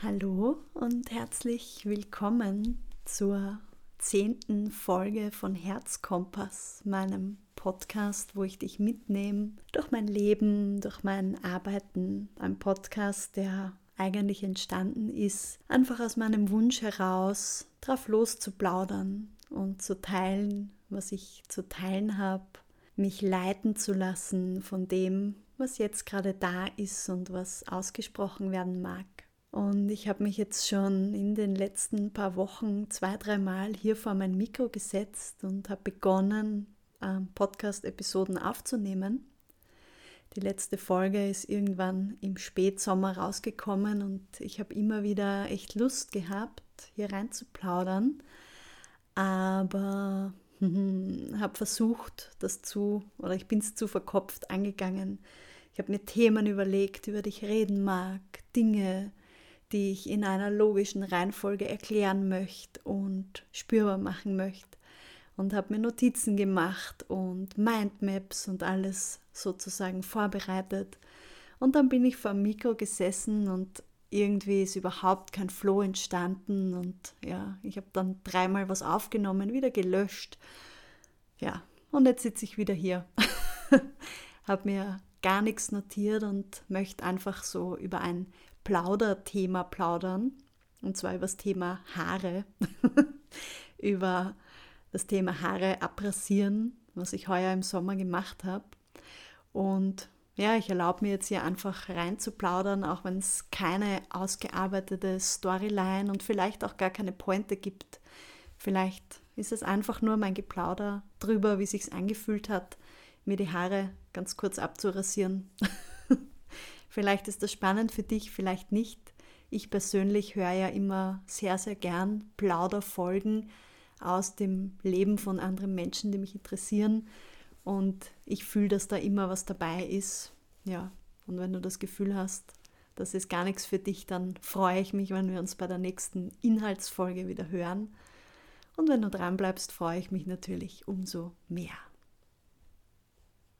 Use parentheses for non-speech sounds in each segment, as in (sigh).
Hallo und herzlich willkommen zur zehnten Folge von Herzkompass, meinem Podcast, wo ich dich mitnehme durch mein Leben, durch mein Arbeiten. Ein Podcast, der eigentlich entstanden ist, einfach aus meinem Wunsch heraus, drauf loszuplaudern und zu teilen, was ich zu teilen habe, mich leiten zu lassen von dem, was jetzt gerade da ist und was ausgesprochen werden mag. Und ich habe mich jetzt schon in den letzten paar Wochen zwei, dreimal hier vor mein Mikro gesetzt und habe begonnen, ähm, Podcast-Episoden aufzunehmen. Die letzte Folge ist irgendwann im Spätsommer rausgekommen und ich habe immer wieder echt Lust gehabt, hier rein zu plaudern. Aber (laughs) habe versucht, das zu, oder ich bin es zu verkopft angegangen. Ich habe mir Themen überlegt, über die ich reden mag, Dinge, die ich in einer logischen Reihenfolge erklären möchte und spürbar machen möchte. Und habe mir Notizen gemacht und Mindmaps und alles sozusagen vorbereitet. Und dann bin ich vor dem Mikro gesessen und irgendwie ist überhaupt kein Flow entstanden. Und ja, ich habe dann dreimal was aufgenommen, wieder gelöscht. Ja, und jetzt sitze ich wieder hier. (laughs) habe mir gar nichts notiert und möchte einfach so über ein Plauderthema plaudern. Und zwar über das Thema Haare. (laughs) über das Thema Haare abrasieren, was ich heuer im Sommer gemacht habe. Und ja, ich erlaube mir jetzt hier einfach rein zu plaudern, auch wenn es keine ausgearbeitete Storyline und vielleicht auch gar keine Pointe gibt. Vielleicht ist es einfach nur mein Geplauder drüber, wie sich's angefühlt hat, mir die Haare ganz kurz abzurasieren. (laughs) Vielleicht ist das spannend für dich, vielleicht nicht. Ich persönlich höre ja immer sehr, sehr gern Plauderfolgen aus dem Leben von anderen Menschen, die mich interessieren. Und ich fühle, dass da immer was dabei ist. Ja, und wenn du das Gefühl hast, das ist gar nichts für dich, dann freue ich mich, wenn wir uns bei der nächsten Inhaltsfolge wieder hören. Und wenn du dran bleibst, freue ich mich natürlich umso mehr.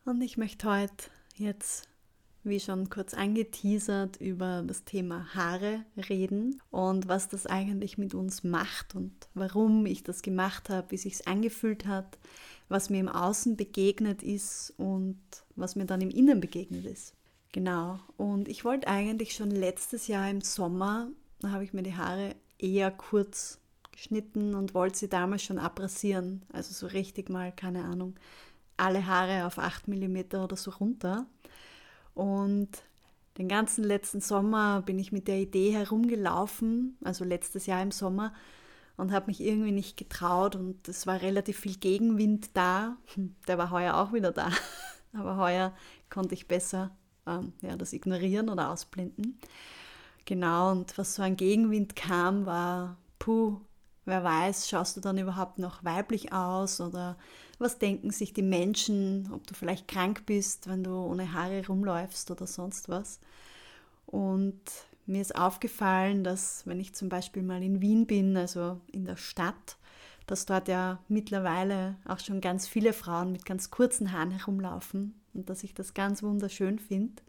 Und ich möchte heute jetzt wie schon kurz angeteasert, über das Thema Haare reden und was das eigentlich mit uns macht und warum ich das gemacht habe, wie sich angefühlt hat, was mir im Außen begegnet ist und was mir dann im Innen begegnet ist. Genau. Und ich wollte eigentlich schon letztes Jahr im Sommer, da habe ich mir die Haare eher kurz geschnitten und wollte sie damals schon abrasieren. Also so richtig mal, keine Ahnung, alle Haare auf 8 mm oder so runter. Und den ganzen letzten Sommer bin ich mit der Idee herumgelaufen, also letztes Jahr im Sommer, und habe mich irgendwie nicht getraut und es war relativ viel Gegenwind da. (laughs) Der war heuer auch wieder da, (laughs) aber heuer konnte ich besser ähm, ja, das ignorieren oder ausblenden. Genau, und was so ein Gegenwind kam, war, puh, wer weiß, schaust du dann überhaupt noch weiblich aus oder was denken sich die Menschen, ob du vielleicht krank bist, wenn du ohne Haare rumläufst oder sonst was. Und mir ist aufgefallen, dass wenn ich zum Beispiel mal in Wien bin, also in der Stadt, dass dort ja mittlerweile auch schon ganz viele Frauen mit ganz kurzen Haaren herumlaufen und dass ich das ganz wunderschön finde.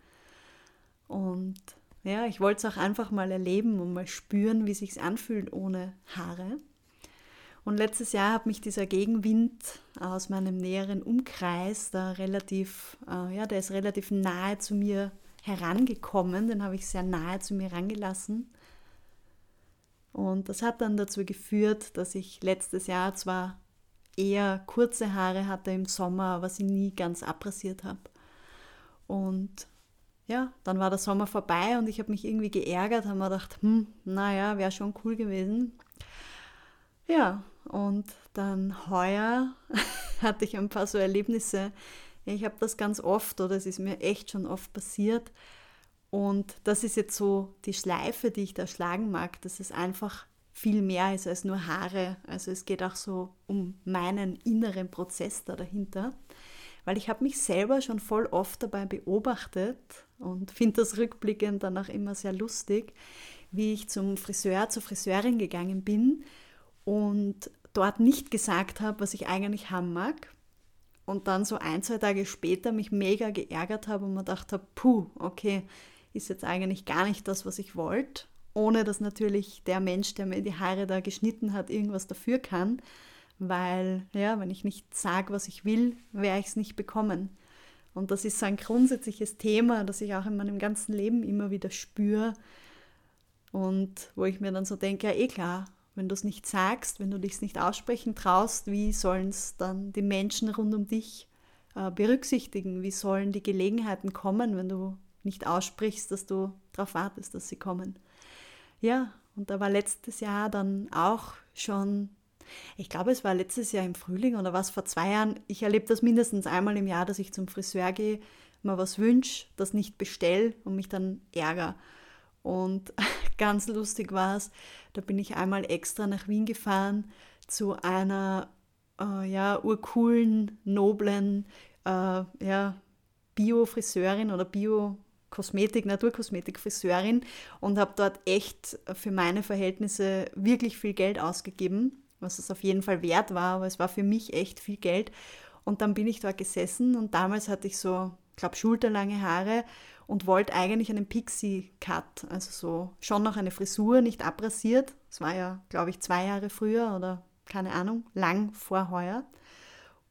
Und ja, ich wollte es auch einfach mal erleben und mal spüren, wie sich anfühlt ohne Haare. Und letztes Jahr hat mich dieser Gegenwind aus meinem näheren Umkreis da relativ, äh, ja, der ist relativ nahe zu mir herangekommen, den habe ich sehr nahe zu mir herangelassen. Und das hat dann dazu geführt, dass ich letztes Jahr zwar eher kurze Haare hatte im Sommer, aber sie nie ganz abrasiert habe. Und ja, dann war der Sommer vorbei und ich habe mich irgendwie geärgert, habe mir gedacht, hm, naja, wäre schon cool gewesen. Ja, und dann heuer (laughs) hatte ich ein paar so Erlebnisse. Ich habe das ganz oft oder es ist mir echt schon oft passiert. Und das ist jetzt so die Schleife, die ich da schlagen mag, dass es einfach viel mehr ist als nur Haare. Also es geht auch so um meinen inneren Prozess da dahinter. Weil ich habe mich selber schon voll oft dabei beobachtet und finde das rückblickend dann auch immer sehr lustig, wie ich zum Friseur, zur Friseurin gegangen bin und dort nicht gesagt habe, was ich eigentlich haben mag. Und dann so ein, zwei Tage später mich mega geärgert habe und mir gedacht habe, puh, okay, ist jetzt eigentlich gar nicht das, was ich wollte. ohne dass natürlich der Mensch, der mir die Haare da geschnitten hat, irgendwas dafür kann, weil ja, wenn ich nicht sage, was ich will, werde ich es nicht bekommen. Und das ist so ein grundsätzliches Thema, das ich auch in meinem ganzen Leben immer wieder spüre und wo ich mir dann so denke, ja eh klar, wenn du es nicht sagst, wenn du dich nicht aussprechen traust, wie sollen es dann die Menschen rund um dich äh, berücksichtigen? Wie sollen die Gelegenheiten kommen, wenn du nicht aussprichst, dass du darauf wartest, dass sie kommen? Ja, und da war letztes Jahr dann auch schon, ich glaube, es war letztes Jahr im Frühling oder was vor zwei Jahren. Ich erlebe das mindestens einmal im Jahr, dass ich zum Friseur gehe, mal was wünsche, das nicht bestelle und mich dann ärgere. Und (laughs) ganz lustig war es, da bin ich einmal extra nach Wien gefahren zu einer äh, ja, urcoolen, noblen äh, ja, Bio-Friseurin oder Bio-Kosmetik, Naturkosmetik-Friseurin und habe dort echt für meine Verhältnisse wirklich viel Geld ausgegeben, was es auf jeden Fall wert war, aber es war für mich echt viel Geld. Und dann bin ich dort gesessen und damals hatte ich so, ich glaube, schulterlange Haare und wollte eigentlich einen Pixie-Cut, also so schon noch eine Frisur, nicht abrasiert. Das war ja, glaube ich, zwei Jahre früher oder keine Ahnung, lang vor heuer.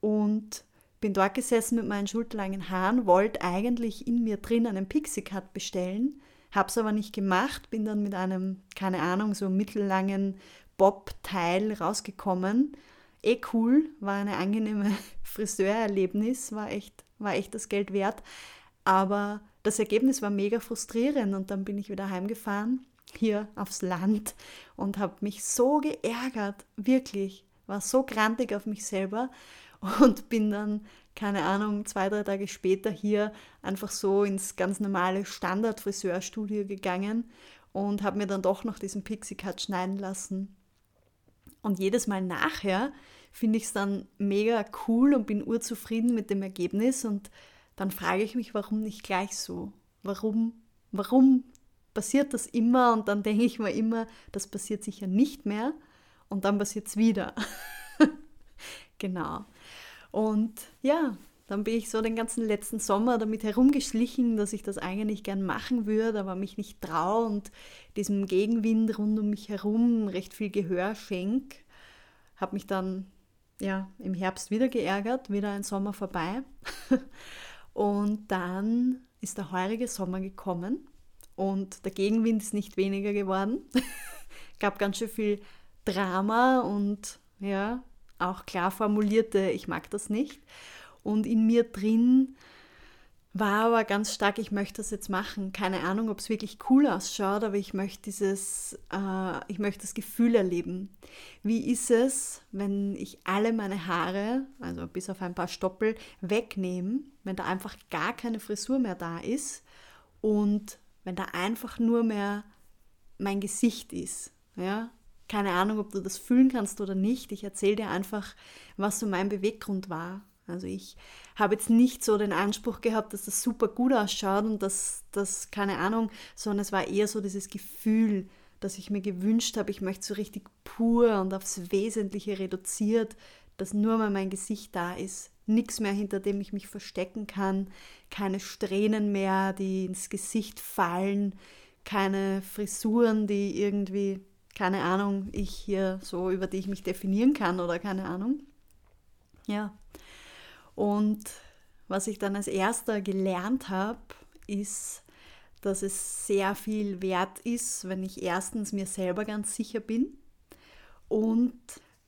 Und bin dort gesessen mit meinen schulterlangen Haaren, wollte eigentlich in mir drin einen Pixie-Cut bestellen, habe es aber nicht gemacht, bin dann mit einem, keine Ahnung, so mittellangen Bob-Teil rausgekommen. Eh cool, war eine angenehme (laughs) Friseurerlebnis, war echt, war echt das Geld wert. Aber das Ergebnis war mega frustrierend und dann bin ich wieder heimgefahren, hier aufs Land und habe mich so geärgert, wirklich, war so grantig auf mich selber und bin dann, keine Ahnung, zwei, drei Tage später hier einfach so ins ganz normale Standard-Friseurstudio gegangen und habe mir dann doch noch diesen Pixie-Cut schneiden lassen. Und jedes Mal nachher finde ich es dann mega cool und bin urzufrieden mit dem Ergebnis und dann frage ich mich, warum nicht gleich so? Warum, warum passiert das immer? Und dann denke ich mir immer, das passiert sicher nicht mehr und dann passiert es wieder. (laughs) genau. Und ja, dann bin ich so den ganzen letzten Sommer damit herumgeschlichen, dass ich das eigentlich gern machen würde, aber mich nicht traue und diesem Gegenwind rund um mich herum recht viel Gehör schenke. Habe mich dann ja im Herbst wieder geärgert, wieder ein Sommer vorbei. (laughs) Und dann ist der heurige Sommer gekommen und der Gegenwind ist nicht weniger geworden. (laughs) Gab ganz schön viel Drama und ja, auch klar formulierte, ich mag das nicht. Und in mir drin war aber ganz stark, ich möchte das jetzt machen. Keine Ahnung, ob es wirklich cool ausschaut, aber ich möchte dieses, äh, ich möchte das Gefühl erleben. Wie ist es, wenn ich alle meine Haare, also bis auf ein paar Stoppel, wegnehme, wenn da einfach gar keine Frisur mehr da ist und wenn da einfach nur mehr mein Gesicht ist, ja? Keine Ahnung, ob du das fühlen kannst oder nicht. Ich erzähle dir einfach, was so mein Beweggrund war. Also ich habe jetzt nicht so den Anspruch gehabt, dass das super gut ausschaut und dass das, keine Ahnung, sondern es war eher so dieses Gefühl, dass ich mir gewünscht habe, ich möchte so richtig pur und aufs Wesentliche reduziert, dass nur mal mein Gesicht da ist. Nichts mehr, hinter dem ich mich verstecken kann, keine Strähnen mehr, die ins Gesicht fallen, keine Frisuren, die irgendwie, keine Ahnung, ich hier so, über die ich mich definieren kann oder keine Ahnung. Ja, und was ich dann als erster gelernt habe, ist, dass es sehr viel wert ist, wenn ich erstens mir selber ganz sicher bin und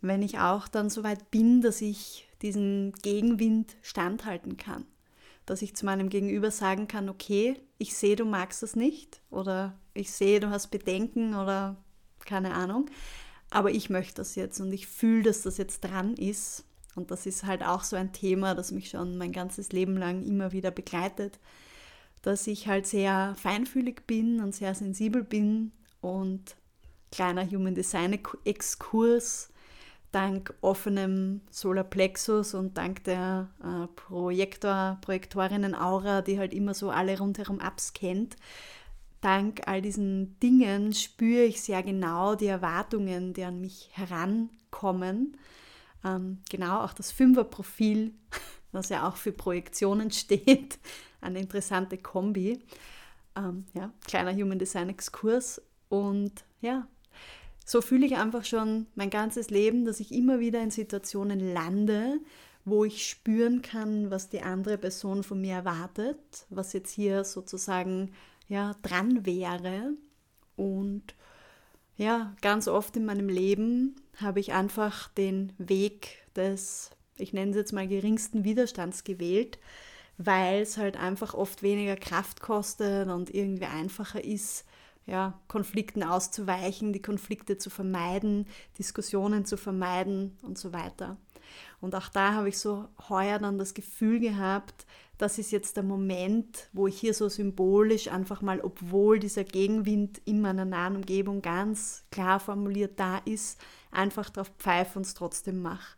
wenn ich auch dann so weit bin, dass ich diesen Gegenwind standhalten kann. Dass ich zu meinem Gegenüber sagen kann, okay, ich sehe, du magst das nicht oder ich sehe, du hast Bedenken oder keine Ahnung, aber ich möchte das jetzt und ich fühle, dass das jetzt dran ist und das ist halt auch so ein Thema, das mich schon mein ganzes Leben lang immer wieder begleitet, dass ich halt sehr feinfühlig bin und sehr sensibel bin und kleiner Human Design Exkurs dank offenem Solarplexus und dank der äh, Projektor, Projektorinnen-Aura, die halt immer so alle rundherum abscannt, dank all diesen Dingen spüre ich sehr genau die Erwartungen, die an mich herankommen ähm, genau, auch das Fünferprofil, (laughs) was ja auch für Projektionen (laughs) steht, eine interessante Kombi. Ähm, ja, kleiner Human Design Exkurs. Und ja, so fühle ich einfach schon mein ganzes Leben, dass ich immer wieder in Situationen lande, wo ich spüren kann, was die andere Person von mir erwartet, was jetzt hier sozusagen ja dran wäre. Und ja, ganz oft in meinem Leben habe ich einfach den Weg des, ich nenne es jetzt mal geringsten Widerstands gewählt, weil es halt einfach oft weniger Kraft kostet und irgendwie einfacher ist, ja, Konflikten auszuweichen, die Konflikte zu vermeiden, Diskussionen zu vermeiden und so weiter. Und auch da habe ich so heuer dann das Gefühl gehabt, das ist jetzt der Moment, wo ich hier so symbolisch einfach mal, obwohl dieser Gegenwind in meiner nahen Umgebung ganz klar formuliert da ist, einfach drauf pfeife und es trotzdem mache.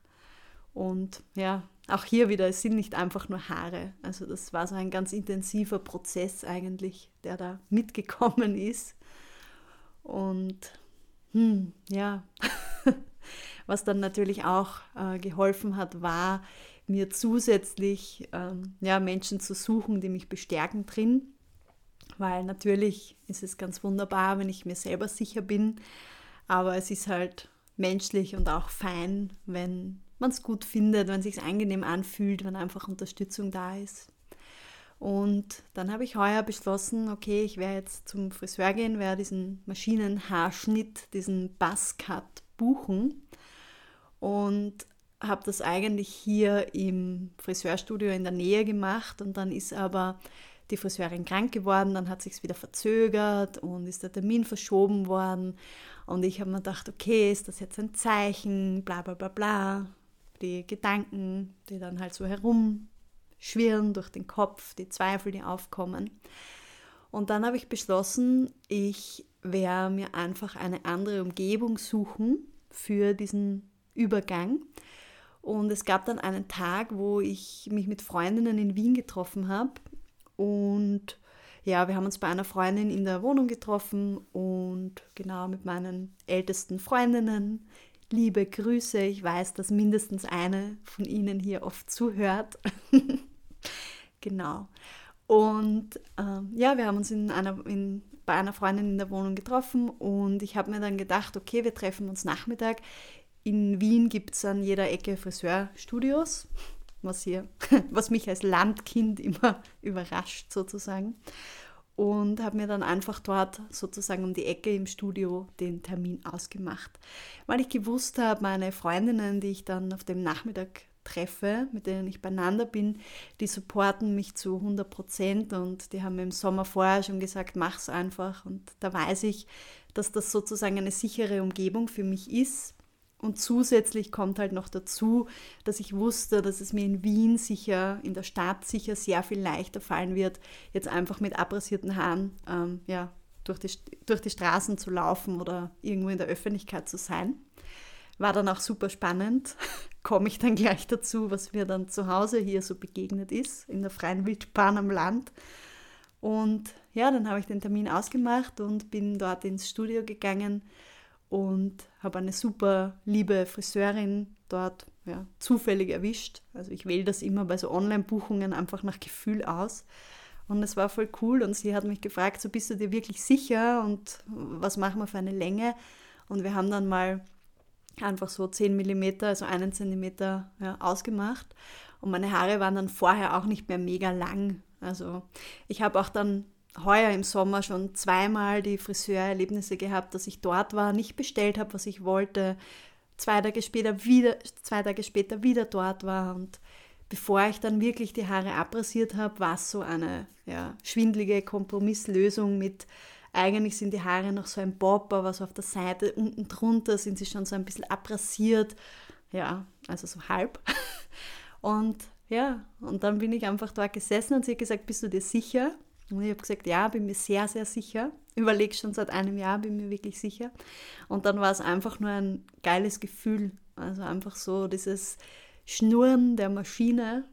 Und ja, auch hier wieder, es sind nicht einfach nur Haare. Also das war so ein ganz intensiver Prozess eigentlich, der da (laughs) mitgekommen ist. Und hm, ja, (laughs) was dann natürlich auch äh, geholfen hat, war, mir zusätzlich ähm, ja, Menschen zu suchen, die mich bestärken drin. Weil natürlich ist es ganz wunderbar, wenn ich mir selber sicher bin, aber es ist halt menschlich und auch fein, wenn man es gut findet, wenn es sich angenehm anfühlt, wenn einfach Unterstützung da ist. Und dann habe ich heuer beschlossen, okay, ich werde jetzt zum Friseur gehen, werde diesen Maschinenhaarschnitt, diesen Buzzcut buchen und habe das eigentlich hier im Friseurstudio in der Nähe gemacht und dann ist aber die Friseurin krank geworden, dann hat sich wieder verzögert und ist der Termin verschoben worden und ich habe mir gedacht, okay, ist das jetzt ein Zeichen, bla bla bla bla, die Gedanken, die dann halt so herumschwirren durch den Kopf, die Zweifel, die aufkommen. Und dann habe ich beschlossen, ich werde mir einfach eine andere Umgebung suchen für diesen Übergang und es gab dann einen Tag, wo ich mich mit Freundinnen in Wien getroffen habe. Und ja, wir haben uns bei einer Freundin in der Wohnung getroffen und genau mit meinen ältesten Freundinnen. Liebe Grüße, ich weiß, dass mindestens eine von Ihnen hier oft zuhört. (laughs) genau. Und ähm, ja, wir haben uns in einer, in, bei einer Freundin in der Wohnung getroffen und ich habe mir dann gedacht, okay, wir treffen uns Nachmittag in Wien gibt es an jeder Ecke Friseurstudios, was, hier, (laughs) was mich als Landkind immer (laughs) überrascht sozusagen. Und habe mir dann einfach dort sozusagen um die Ecke im Studio den Termin ausgemacht. Weil ich gewusst habe, meine Freundinnen, die ich dann auf dem Nachmittag treffe, mit denen ich beieinander bin, die supporten mich zu 100 Prozent und die haben mir im Sommer vorher schon gesagt, mach's einfach. Und da weiß ich, dass das sozusagen eine sichere Umgebung für mich ist, und zusätzlich kommt halt noch dazu, dass ich wusste, dass es mir in Wien sicher, in der Stadt sicher sehr viel leichter fallen wird, jetzt einfach mit abrasierten Haaren ähm, ja, durch, die, durch die Straßen zu laufen oder irgendwo in der Öffentlichkeit zu sein. War dann auch super spannend. (laughs) Komme ich dann gleich dazu, was mir dann zu Hause hier so begegnet ist, in der freien Wildbahn am Land. Und ja, dann habe ich den Termin ausgemacht und bin dort ins Studio gegangen und habe eine super liebe Friseurin dort ja, zufällig erwischt. Also ich wähle das immer bei so Online-Buchungen einfach nach Gefühl aus. Und es war voll cool und sie hat mich gefragt, so bist du dir wirklich sicher und was machen wir für eine Länge? Und wir haben dann mal einfach so 10 mm, also einen Zentimeter ja, ausgemacht. Und meine Haare waren dann vorher auch nicht mehr mega lang. Also ich habe auch dann heuer im Sommer schon zweimal die Friseurerlebnisse gehabt, dass ich dort war, nicht bestellt habe, was ich wollte, zwei Tage später wieder, zwei Tage später wieder dort war und bevor ich dann wirklich die Haare abrasiert habe, war es so eine ja, schwindlige Kompromisslösung mit eigentlich sind die Haare noch so ein Bob, aber so auf der Seite unten drunter sind sie schon so ein bisschen abrasiert. Ja, also so halb. (laughs) Und ja, und dann bin ich einfach dort gesessen und sie hat gesagt, bist du dir sicher? Und ich habe gesagt, ja, bin mir sehr, sehr sicher. Überlege schon seit einem Jahr, bin mir wirklich sicher. Und dann war es einfach nur ein geiles Gefühl. Also einfach so dieses Schnurren der Maschine.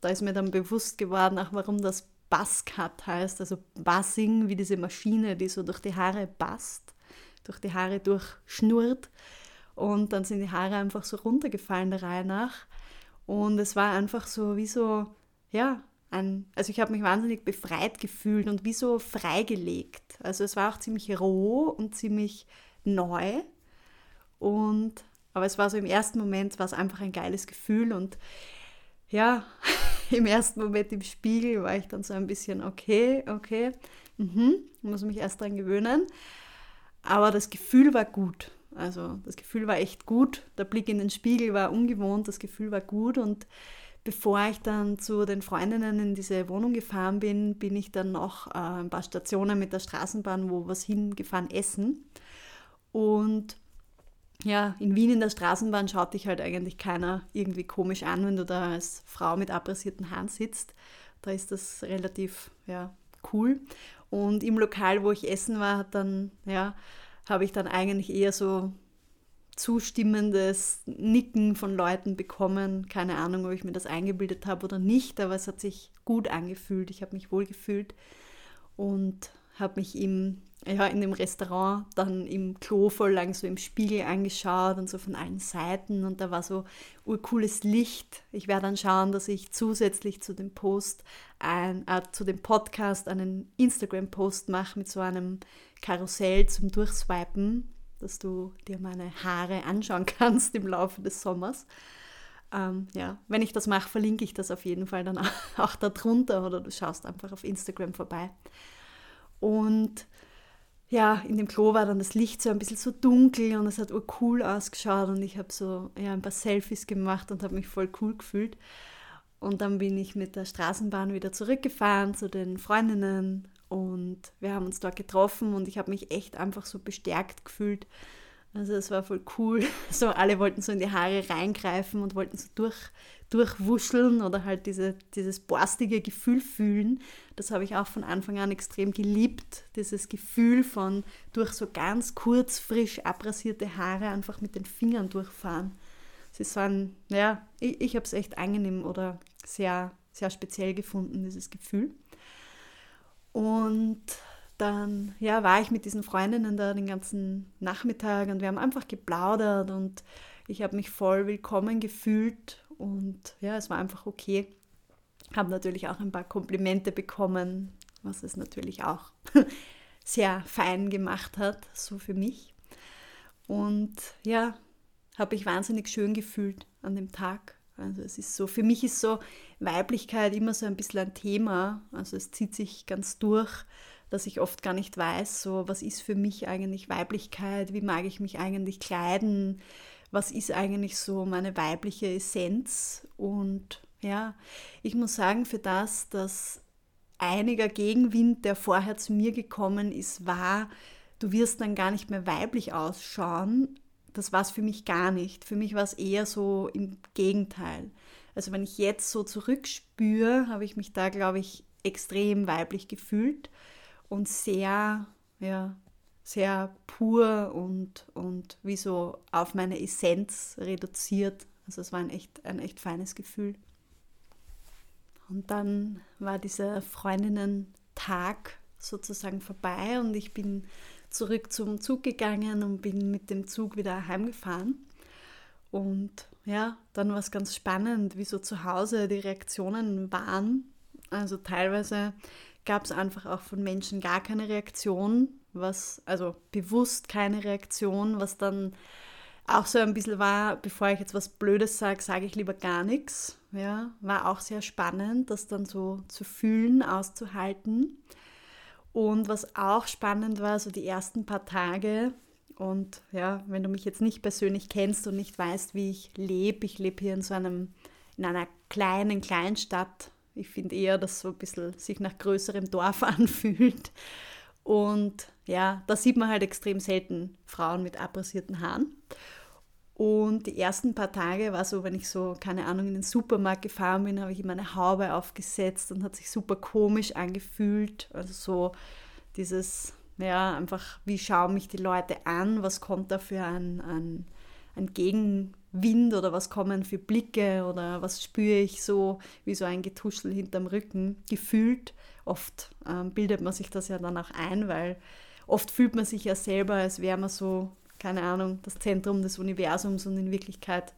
Da ist mir dann bewusst geworden, auch warum das Buzzcut heißt. Also Buzzing, wie diese Maschine, die so durch die Haare passt, durch die Haare durchschnurrt. Und dann sind die Haare einfach so runtergefallen der Reihe nach. Und es war einfach so wie so, ja, ein, also ich habe mich wahnsinnig befreit gefühlt und wie so freigelegt. Also es war auch ziemlich roh und ziemlich neu. Und aber es war so im ersten Moment war es einfach ein geiles Gefühl und ja, (laughs) im ersten Moment im Spiegel war ich dann so ein bisschen okay, okay, mhm, muss mich erst dran gewöhnen. Aber das Gefühl war gut. Also das Gefühl war echt gut. Der Blick in den Spiegel war ungewohnt, das Gefühl war gut. Und bevor ich dann zu den Freundinnen in diese Wohnung gefahren bin, bin ich dann noch äh, ein paar Stationen mit der Straßenbahn, wo was hingefahren, essen. Und ja, in Wien in der Straßenbahn schaut dich halt eigentlich keiner irgendwie komisch an, wenn du da als Frau mit abrasierten Haaren sitzt. Da ist das relativ ja, cool. Und im Lokal, wo ich essen war, dann, ja, habe ich dann eigentlich eher so zustimmendes Nicken von Leuten bekommen. Keine Ahnung, ob ich mir das eingebildet habe oder nicht, aber es hat sich gut angefühlt. Ich habe mich wohl gefühlt und habe mich im, ja, in dem Restaurant dann im Klo voll lang so im Spiegel angeschaut und so von allen Seiten und da war so urcooles Licht. Ich werde dann schauen, dass ich zusätzlich zu dem Post, ein, äh, zu dem Podcast einen Instagram-Post mache mit so einem Karussell zum Durchswipen, dass du dir meine Haare anschauen (laughs) kannst im Laufe des Sommers. Ähm, ja, wenn ich das mache, verlinke ich das auf jeden Fall dann (laughs) auch darunter oder du schaust einfach auf Instagram vorbei. Und ja, in dem Klo war dann das Licht so ein bisschen so dunkel und es hat cool ausgeschaut und ich habe so ja, ein paar Selfies gemacht und habe mich voll cool gefühlt. Und dann bin ich mit der Straßenbahn wieder zurückgefahren zu den Freundinnen und wir haben uns dort getroffen und ich habe mich echt einfach so bestärkt gefühlt. Also es war voll cool. (laughs) So alle wollten so in die Haare reingreifen und wollten so durch, durchwuscheln oder halt diese, dieses borstige Gefühl fühlen. Das habe ich auch von Anfang an extrem geliebt. Dieses Gefühl von durch so ganz kurz, frisch abrasierte Haare einfach mit den Fingern durchfahren. So ein, ja, ich, ich habe es echt angenehm oder sehr, sehr speziell gefunden, dieses Gefühl. Und dann ja, war ich mit diesen Freundinnen da den ganzen Nachmittag und wir haben einfach geplaudert und ich habe mich voll willkommen gefühlt und ja, es war einfach okay. Habe natürlich auch ein paar Komplimente bekommen, was es natürlich auch (laughs) sehr fein gemacht hat, so für mich. Und ja, habe ich wahnsinnig schön gefühlt an dem Tag. Also es ist so, für mich ist so Weiblichkeit immer so ein bisschen ein Thema. Also es zieht sich ganz durch, dass ich oft gar nicht weiß, so was ist für mich eigentlich Weiblichkeit, wie mag ich mich eigentlich kleiden, was ist eigentlich so meine weibliche Essenz. Und ja, ich muss sagen, für das, dass einiger Gegenwind, der vorher zu mir gekommen ist, war, du wirst dann gar nicht mehr weiblich ausschauen, das war es für mich gar nicht. Für mich war es eher so im Gegenteil. Also wenn ich jetzt so zurückspüre, habe ich mich da, glaube ich, extrem weiblich gefühlt und sehr, ja, sehr pur und, und wie so auf meine Essenz reduziert. Also es war ein echt, ein echt feines Gefühl. Und dann war dieser Freundinnen-Tag sozusagen vorbei und ich bin zurück zum Zug gegangen und bin mit dem Zug wieder heimgefahren. Und ja, dann war es ganz spannend, wie so zu Hause die Reaktionen waren. Also teilweise gab es einfach auch von Menschen gar keine Reaktion, was, also bewusst keine Reaktion, was dann auch so ein bisschen war, bevor ich jetzt was Blödes sage, sage ich lieber gar nichts. Ja, war auch sehr spannend, das dann so zu fühlen, auszuhalten. Und was auch spannend war, so die ersten paar Tage, und ja, wenn du mich jetzt nicht persönlich kennst und nicht weißt, wie ich lebe, ich lebe hier in so einem, in einer kleinen Kleinstadt. Ich finde eher, dass so ein bisschen sich nach größerem Dorf (laughs) anfühlt. Und ja, da sieht man halt extrem selten Frauen mit abrasierten Haaren. Und die ersten paar Tage war so, wenn ich so, keine Ahnung, in den Supermarkt gefahren bin, habe ich immer eine Haube aufgesetzt und hat sich super komisch angefühlt. Also so dieses, ja, einfach, wie schauen mich die Leute an, was kommt da für ein, ein, ein Gegenwind oder was kommen für Blicke oder was spüre ich so, wie so ein Getuschel hinterm Rücken gefühlt. Oft ähm, bildet man sich das ja dann auch ein, weil oft fühlt man sich ja selber, als wäre man so keine Ahnung, das Zentrum des Universums und in Wirklichkeit,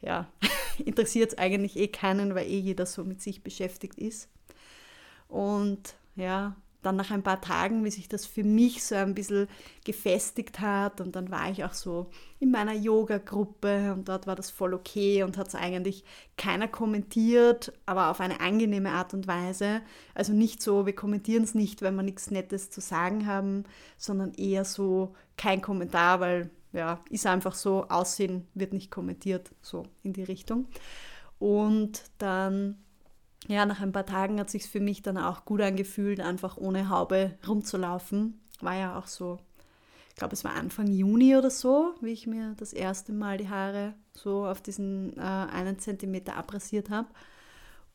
ja, (laughs) interessiert es eigentlich eh keinen, weil eh jeder so mit sich beschäftigt ist. Und ja, dann nach ein paar Tagen, wie sich das für mich so ein bisschen gefestigt hat und dann war ich auch so in meiner Yoga-Gruppe und dort war das voll okay und hat es eigentlich keiner kommentiert, aber auf eine angenehme Art und Weise. Also nicht so, wir kommentieren es nicht, wenn wir nichts Nettes zu sagen haben, sondern eher so kein Kommentar, weil ja, ist einfach so, Aussehen wird nicht kommentiert, so in die Richtung. Und dann ja, nach ein paar Tagen hat sich für mich dann auch gut angefühlt, einfach ohne Haube rumzulaufen. War ja auch so, ich glaube, es war Anfang Juni oder so, wie ich mir das erste Mal die Haare so auf diesen äh, einen Zentimeter abrasiert habe.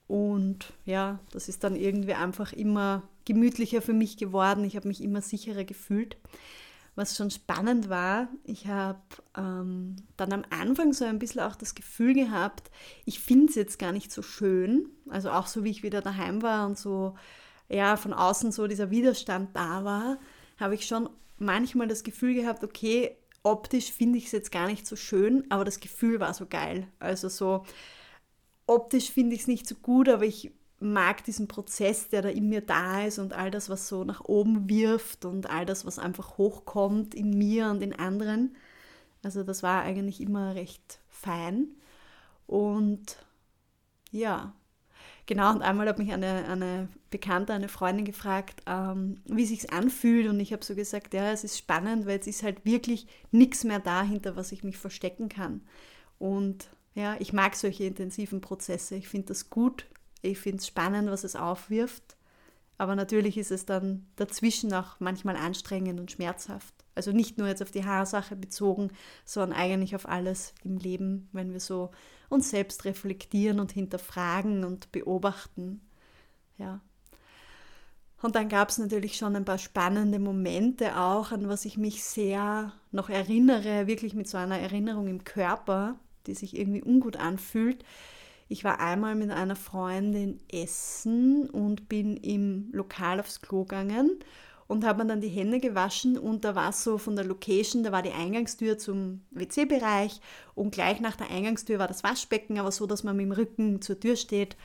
Und ja, das ist dann irgendwie einfach immer gemütlicher für mich geworden. Ich habe mich immer sicherer gefühlt was schon spannend war, ich habe ähm, dann am Anfang so ein bisschen auch das Gefühl gehabt, ich finde es jetzt gar nicht so schön. Also auch so, wie ich wieder daheim war und so, ja, von außen so dieser Widerstand da war, habe ich schon manchmal das Gefühl gehabt, okay, optisch finde ich es jetzt gar nicht so schön, aber das Gefühl war so geil. Also so, optisch finde ich es nicht so gut, aber ich mag diesen Prozess, der da in mir da ist und all das, was so nach oben wirft und all das, was einfach hochkommt in mir und in anderen. Also das war eigentlich immer recht fein. Und ja, genau, und einmal hat mich eine, eine Bekannte, eine Freundin gefragt, ähm, wie sich anfühlt. Und ich habe so gesagt, ja, es ist spannend, weil es ist halt wirklich nichts mehr dahinter, was ich mich verstecken kann. Und ja, ich mag solche intensiven Prozesse. Ich finde das gut, ich finde es spannend, was es aufwirft. Aber natürlich ist es dann dazwischen auch manchmal anstrengend und schmerzhaft. Also nicht nur jetzt auf die Haarsache bezogen, sondern eigentlich auf alles im Leben, wenn wir so uns selbst reflektieren und hinterfragen und beobachten. Ja. Und dann gab es natürlich schon ein paar spannende Momente auch, an was ich mich sehr noch erinnere, wirklich mit so einer Erinnerung im Körper, die sich irgendwie ungut anfühlt. Ich war einmal mit einer Freundin essen und bin im Lokal aufs Klo gegangen und habe mir dann die Hände gewaschen und da war so von der Location, da war die Eingangstür zum WC-Bereich und gleich nach der Eingangstür war das Waschbecken, aber so, dass man mit dem Rücken zur Tür steht.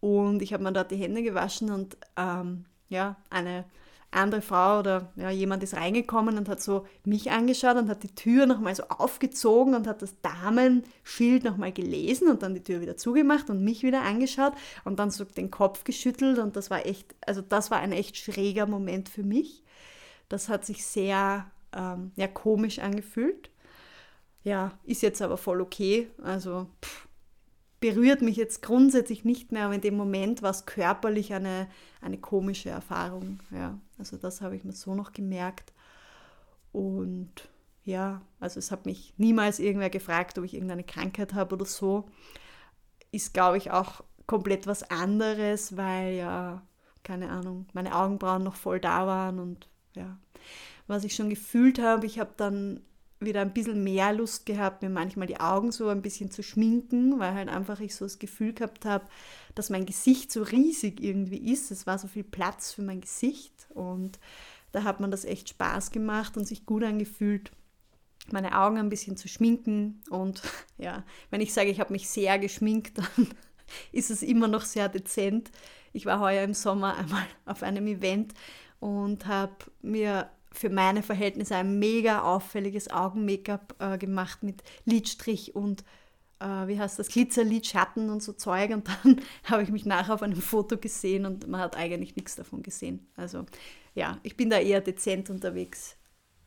Und ich habe mir dort die Hände gewaschen und ähm, ja, eine andere Frau oder ja, jemand ist reingekommen und hat so mich angeschaut und hat die Tür nochmal so aufgezogen und hat das Damenschild nochmal gelesen und dann die Tür wieder zugemacht und mich wieder angeschaut und dann so den Kopf geschüttelt und das war echt, also das war ein echt schräger Moment für mich. Das hat sich sehr ähm, ja, komisch angefühlt. Ja, ist jetzt aber voll okay. Also pff, berührt mich jetzt grundsätzlich nicht mehr, aber in dem Moment war es körperlich eine, eine komische Erfahrung. Ja, also das habe ich mir so noch gemerkt. Und ja, also es hat mich niemals irgendwer gefragt, ob ich irgendeine Krankheit habe oder so. Ist, glaube ich, auch komplett was anderes, weil ja, keine Ahnung, meine Augenbrauen noch voll da waren und ja, was ich schon gefühlt habe, ich habe dann wieder ein bisschen mehr Lust gehabt, mir manchmal die Augen so ein bisschen zu schminken, weil halt einfach ich so das Gefühl gehabt habe, dass mein Gesicht so riesig irgendwie ist. Es war so viel Platz für mein Gesicht und da hat man das echt Spaß gemacht und sich gut angefühlt, meine Augen ein bisschen zu schminken. Und (laughs) ja, wenn ich sage, ich habe mich sehr geschminkt, (laughs) dann ist es immer noch sehr dezent. Ich war heuer im Sommer einmal auf einem Event und habe mir für meine Verhältnisse ein mega auffälliges Augen-Make-up äh, gemacht mit Lidstrich und äh, wie heißt das, Glitzerlidschatten und so Zeug. Und dann (laughs) habe ich mich nachher auf einem Foto gesehen und man hat eigentlich nichts davon gesehen. Also ja, ich bin da eher dezent unterwegs.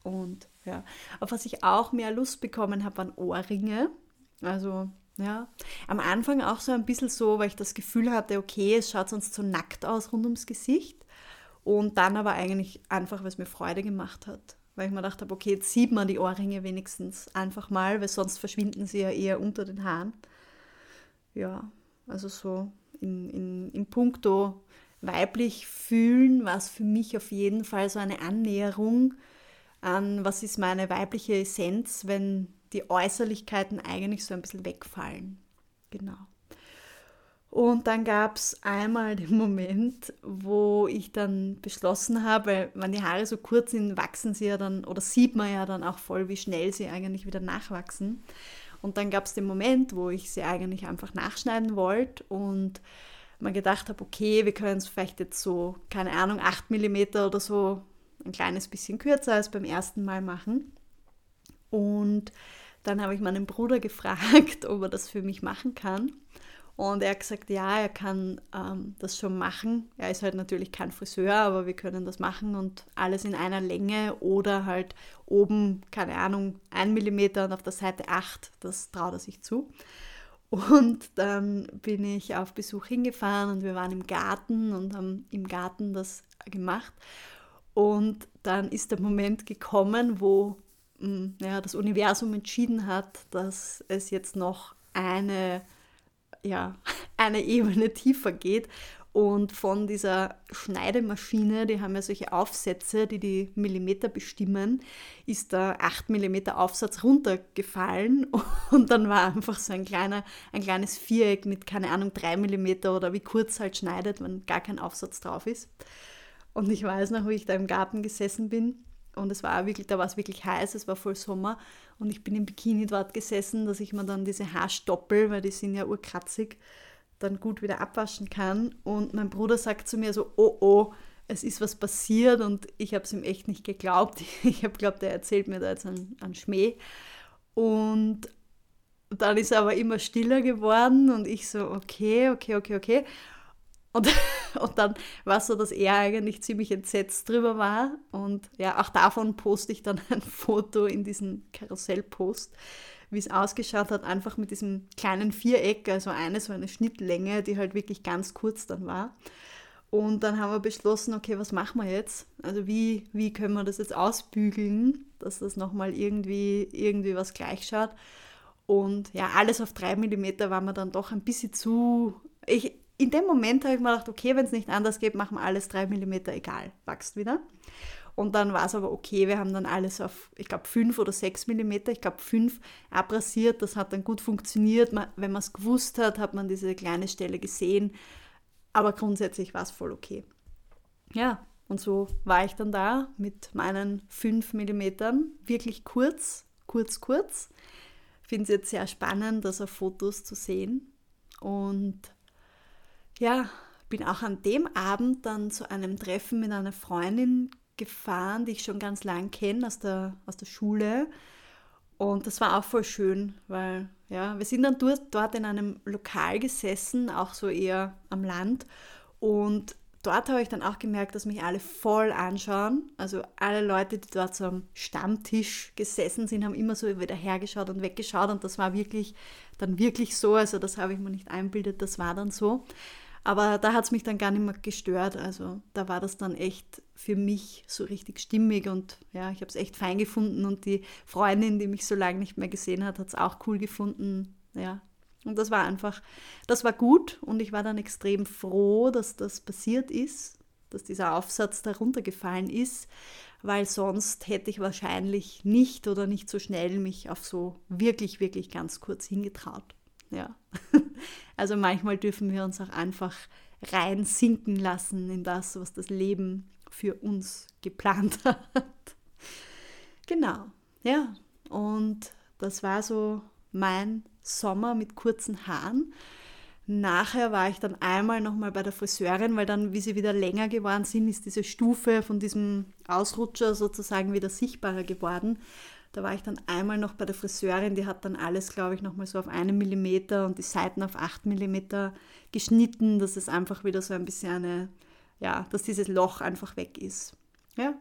Und ja, auf was ich auch mehr Lust bekommen habe, waren Ohrringe. Also ja, am Anfang auch so ein bisschen so, weil ich das Gefühl hatte, okay, es schaut sonst so nackt aus rund ums Gesicht. Und dann aber eigentlich einfach, weil es mir Freude gemacht hat. Weil ich mir gedacht habe, okay, jetzt sieht man die Ohrringe wenigstens einfach mal, weil sonst verschwinden sie ja eher unter den Haaren. Ja, also so in, in, in puncto weiblich fühlen war es für mich auf jeden Fall so eine Annäherung an, was ist meine weibliche Essenz, wenn die Äußerlichkeiten eigentlich so ein bisschen wegfallen. Genau. Und dann gab es einmal den Moment, wo ich dann beschlossen habe, wenn die Haare so kurz sind, wachsen sie ja dann, oder sieht man ja dann auch voll, wie schnell sie eigentlich wieder nachwachsen. Und dann gab es den Moment, wo ich sie eigentlich einfach nachschneiden wollte und mir gedacht habe, okay, wir können es vielleicht jetzt so, keine Ahnung, 8 mm oder so ein kleines bisschen kürzer als beim ersten Mal machen. Und dann habe ich meinen Bruder gefragt, (laughs) ob er das für mich machen kann. Und er hat gesagt, ja, er kann ähm, das schon machen. Er ist halt natürlich kein Friseur, aber wir können das machen und alles in einer Länge oder halt oben, keine Ahnung, ein Millimeter und auf der Seite acht. Das traut er sich zu. Und dann bin ich auf Besuch hingefahren und wir waren im Garten und haben im Garten das gemacht. Und dann ist der Moment gekommen, wo hm, ja, das Universum entschieden hat, dass es jetzt noch eine, ja, eine Ebene tiefer geht. Und von dieser Schneidemaschine, die haben ja solche Aufsätze, die die Millimeter bestimmen, ist der 8 Millimeter Aufsatz runtergefallen (laughs) und dann war einfach so ein, kleiner, ein kleines Viereck mit, keine Ahnung, 3 Millimeter oder wie kurz halt schneidet, wenn gar kein Aufsatz drauf ist. Und ich weiß noch, wie ich da im Garten gesessen bin und es war wirklich, da war es wirklich heiß, es war voll Sommer und ich bin im Bikini dort gesessen, dass ich mir dann diese Haarstoppel, weil die sind ja urkratzig, dann gut wieder abwaschen kann. Und mein Bruder sagt zu mir so, oh oh, es ist was passiert und ich habe es ihm echt nicht geglaubt. (laughs) Ich habe geglaubt, er erzählt mir da jetzt einen, einen Schmäh. Und dann ist er aber immer stiller geworden und ich so, okay, okay, okay, okay. Und, (laughs) und dann war es so, dass er eigentlich ziemlich entsetzt drüber war. Und ja, auch davon poste ich dann (laughs) ein Foto in diesen Karussellpost, wie es ausgeschaut hat, einfach mit diesem kleinen Viereck, also eine so eine Schnittlänge, die halt wirklich ganz kurz dann war. Und dann haben wir beschlossen, okay, was machen wir jetzt? Also wie, wie können wir das jetzt ausbügeln, dass das nochmal irgendwie, irgendwie was gleich schaut. Und ja, alles auf drei Millimeter war mir dann doch ein bisschen zu. Ich, in dem Moment habe ich mir gedacht, okay, wenn es nicht anders geht, machen wir alles 3 mm, egal, wächst wieder. Und dann war es aber okay, wir haben dann alles auf, ich glaube, 5 oder 6 mm, ich glaube 5 abrasiert, das hat dann gut funktioniert. wenn man es gewusst hat, hat man diese kleine Stelle gesehen, aber grundsätzlich war es voll okay. Ja, und so war ich dann da mit meinen 5 mm, wirklich kurz, kurz, kurz. Finde es jetzt sehr spannend, das auf Fotos zu sehen. Und ja, bin auch an dem Abend dann zu einem Treffen mit einer Freundin gefahren, die ich schon ganz lang kenne aus der, aus der Schule. Und das war auch voll schön, weil ja, wir sind dann dort, dort in einem Lokal gesessen, auch so eher am Land. Und dort habe ich dann auch gemerkt, dass mich alle voll anschauen. Also alle Leute, die dort so am Stammtisch gesessen sind, haben immer so wieder hergeschaut und weggeschaut. Und das war wirklich dann wirklich so. Also das habe ich mir nicht einbildet, das war dann so. Aber da hat es mich dann gar nicht mehr gestört. Also da war das dann echt für mich so richtig stimmig und ja, ich habe es echt fein gefunden und die Freundin, die mich so lange nicht mehr gesehen hat, hat es auch cool gefunden. Ja. Und das war einfach, das war gut und ich war dann extrem froh, dass das passiert ist, dass dieser Aufsatz da runtergefallen ist, weil sonst hätte ich wahrscheinlich nicht oder nicht so schnell mich auf so wirklich, wirklich ganz kurz hingetraut. Ja. (laughs) Also manchmal dürfen wir uns auch einfach rein sinken lassen in das, was das Leben für uns geplant (laughs) hat. Genau. Ja. Und das war so mein Sommer mit kurzen Haaren. Nachher war ich dann einmal nochmal bei der Friseurin, weil dann, wie sie wieder länger geworden sind, ist diese Stufe von diesem Ausrutscher sozusagen wieder sichtbarer geworden. Da war ich dann einmal noch bei der Friseurin, die hat dann alles, glaube ich, nochmal so auf einen Millimeter und die Seiten auf acht Millimeter geschnitten, dass es einfach wieder so ein bisschen eine, ja, dass dieses Loch einfach weg ist. Ja.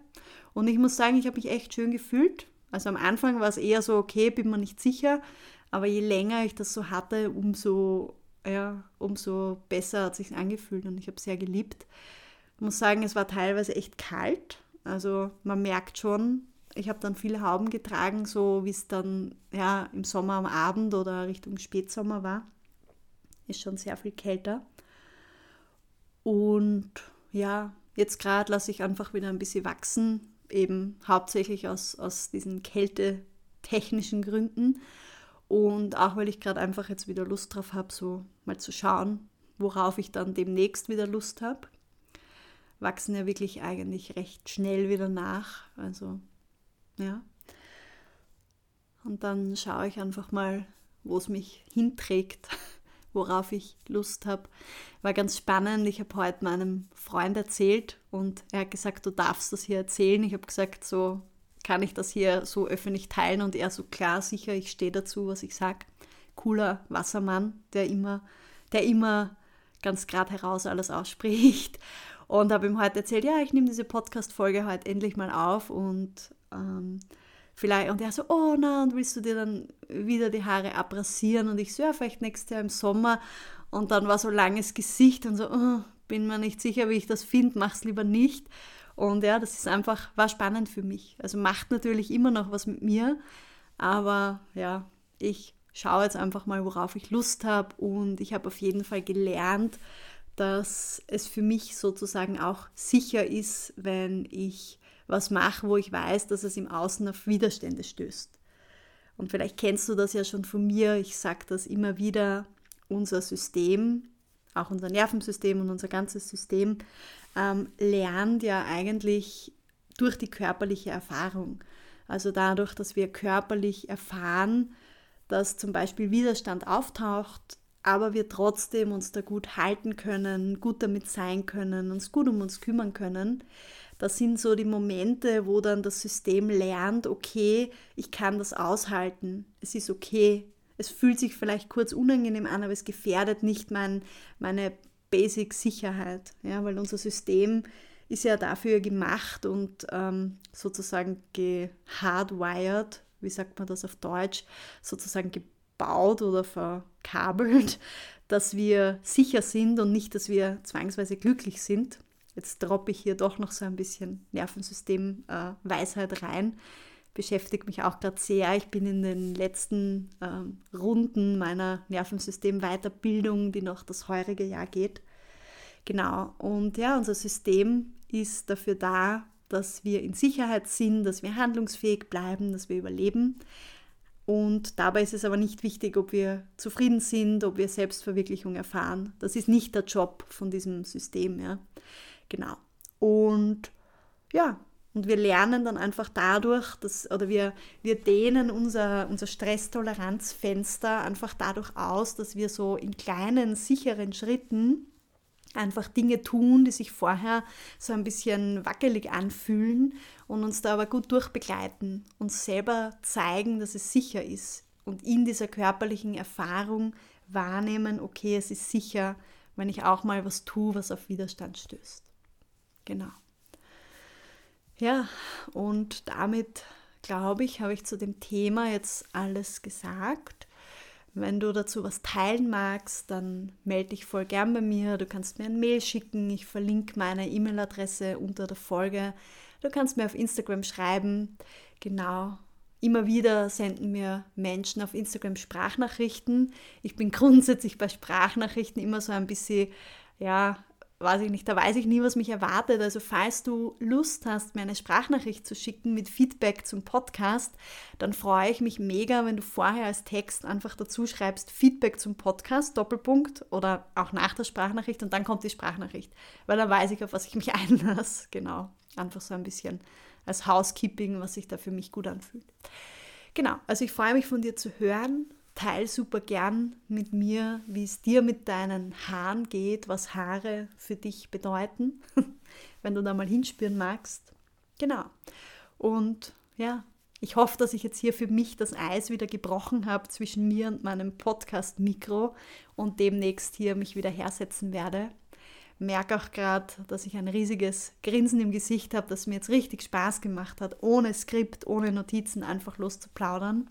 Und ich muss sagen, ich habe mich echt schön gefühlt. Also am Anfang war es eher so, okay, bin mir nicht sicher, aber je länger ich das so hatte, umso, ja, umso besser hat es sich angefühlt und ich habe es sehr geliebt. Ich muss sagen, es war teilweise echt kalt. Also man merkt schon, ich habe dann viele Hauben getragen, so wie es dann ja, im Sommer am Abend oder Richtung Spätsommer war. Ist schon sehr viel kälter. Und ja, jetzt gerade lasse ich einfach wieder ein bisschen wachsen, eben hauptsächlich aus, aus diesen kältetechnischen Gründen. Und auch weil ich gerade einfach jetzt wieder Lust drauf habe, so mal zu schauen, worauf ich dann demnächst wieder Lust habe. Wachsen ja wirklich eigentlich recht schnell wieder nach. Also ja. Und dann schaue ich einfach mal, wo es mich hinträgt (laughs) worauf ich Lust habe. War ganz spannend. Ich habe heute meinem Freund erzählt und er hat gesagt, du darfst das hier erzählen. Ich habe gesagt, so kann ich das hier so öffentlich teilen und er so klar, sicher, ich stehe dazu, was ich sage. Cooler Wassermann, der immer, der immer ganz gerade heraus alles ausspricht. Und habe ihm heute erzählt, ja, ich nehme diese Podcast-Folge heute endlich mal auf und ähm, vielleicht, und er so, oh na, und willst du dir dann wieder die Haare abrasieren? Und ich so, ja, vielleicht nächstes Jahr im Sommer. Und dann war so langes Gesicht und so, oh, bin mir nicht sicher, wie ich das finde, mach's lieber nicht. Und ja, das ist einfach, war spannend für mich. Also macht natürlich immer noch was mit mir, aber ja, ich schaue jetzt einfach mal, worauf ich Lust habe und ich habe auf jeden Fall gelernt, dass es für mich sozusagen auch sicher ist, wenn ich was mache, wo ich weiß, dass es im Außen auf Widerstände stößt. Und vielleicht kennst du das ja schon von mir, ich sage das immer wieder, unser System, auch unser Nervensystem und unser ganzes System, ähm, lernt ja eigentlich durch die körperliche Erfahrung. Also dadurch, dass wir körperlich erfahren, dass zum Beispiel Widerstand auftaucht, aber wir trotzdem uns da gut halten können, gut damit sein können, uns gut um uns kümmern können. Das sind so die Momente, wo dann das System lernt, okay, ich kann das aushalten, es ist okay. Es fühlt sich vielleicht kurz unangenehm an, aber es gefährdet nicht mein, meine Basic-Sicherheit, ja, weil unser System ist ja dafür gemacht und ähm, sozusagen gehardwired, wie sagt man das auf Deutsch, sozusagen gebaut oder verkabelt, (laughs) dass wir sicher sind und nicht, dass wir zwangsweise glücklich sind. Jetzt droppe ich hier doch noch so ein bisschen Nervensystem-Weisheit äh, rein. Beschäftigt mich auch gerade sehr. Ich bin in den letzten ähm, Runden meiner Nervensystem-Weiterbildung, die noch das heurige Jahr geht. Genau. Und ja, unser System ist dafür da, dass wir in Sicherheit sind, dass wir handlungsfähig bleiben, dass wir überleben. Und dabei ist es aber nicht wichtig, ob wir zufrieden sind, ob wir Selbstverwirklichung erfahren. Das ist nicht der Job von diesem System. Ja. Genau. Und ja, und wir lernen dann einfach dadurch, dass, oder wir, wir dehnen unser, unser Stresstoleranzfenster einfach dadurch aus, dass wir so in kleinen, sicheren Schritten einfach Dinge tun, die sich vorher so ein bisschen wackelig anfühlen und uns da aber gut durchbegleiten, uns selber zeigen, dass es sicher ist und in dieser körperlichen Erfahrung wahrnehmen, okay, es ist sicher, wenn ich auch mal was tue, was auf Widerstand stößt. Genau. Ja, und damit glaube ich, habe ich zu dem Thema jetzt alles gesagt. Wenn du dazu was teilen magst, dann melde dich voll gern bei mir. Du kannst mir ein Mail schicken. Ich verlinke meine E-Mail-Adresse unter der Folge. Du kannst mir auf Instagram schreiben. Genau. Immer wieder senden mir Menschen auf Instagram Sprachnachrichten. Ich bin (laughs) grundsätzlich bei Sprachnachrichten immer so ein bisschen, ja, weiß ich nicht, da weiß ich nie, was mich erwartet. Also falls du Lust hast, mir eine Sprachnachricht zu schicken mit Feedback zum Podcast, dann freue ich mich mega, wenn du vorher als Text einfach dazu schreibst Feedback zum Podcast, Doppelpunkt oder auch nach der Sprachnachricht und dann kommt die Sprachnachricht, weil dann weiß ich, auf was ich mich (laughs) einlasse. Genau, einfach so ein bisschen als Housekeeping, was sich da für mich gut anfühlt. Genau, also ich freue mich von dir zu hören teil super gern mit mir, wie es dir mit deinen Haaren geht, was Haare für dich bedeuten, (laughs) wenn du da mal hinspüren magst. Genau. Und ja, ich hoffe, dass ich jetzt hier für mich das Eis wieder gebrochen habe zwischen mir und meinem Podcast-Mikro und demnächst hier mich wieder hersetzen werde. Merke auch gerade, dass ich ein riesiges Grinsen im Gesicht habe, das mir jetzt richtig Spaß gemacht hat, ohne Skript, ohne Notizen einfach loszuplaudern.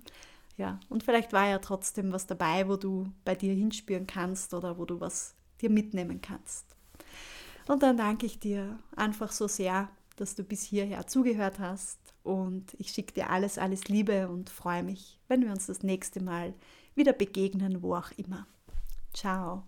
Ja, und vielleicht war ja trotzdem was dabei, wo du bei dir hinspüren kannst oder wo du was dir mitnehmen kannst. Und dann danke ich dir einfach so sehr, dass du bis hierher zugehört hast und ich schicke dir alles, alles Liebe und freue mich, wenn wir uns das nächste Mal wieder begegnen, wo auch immer. Ciao.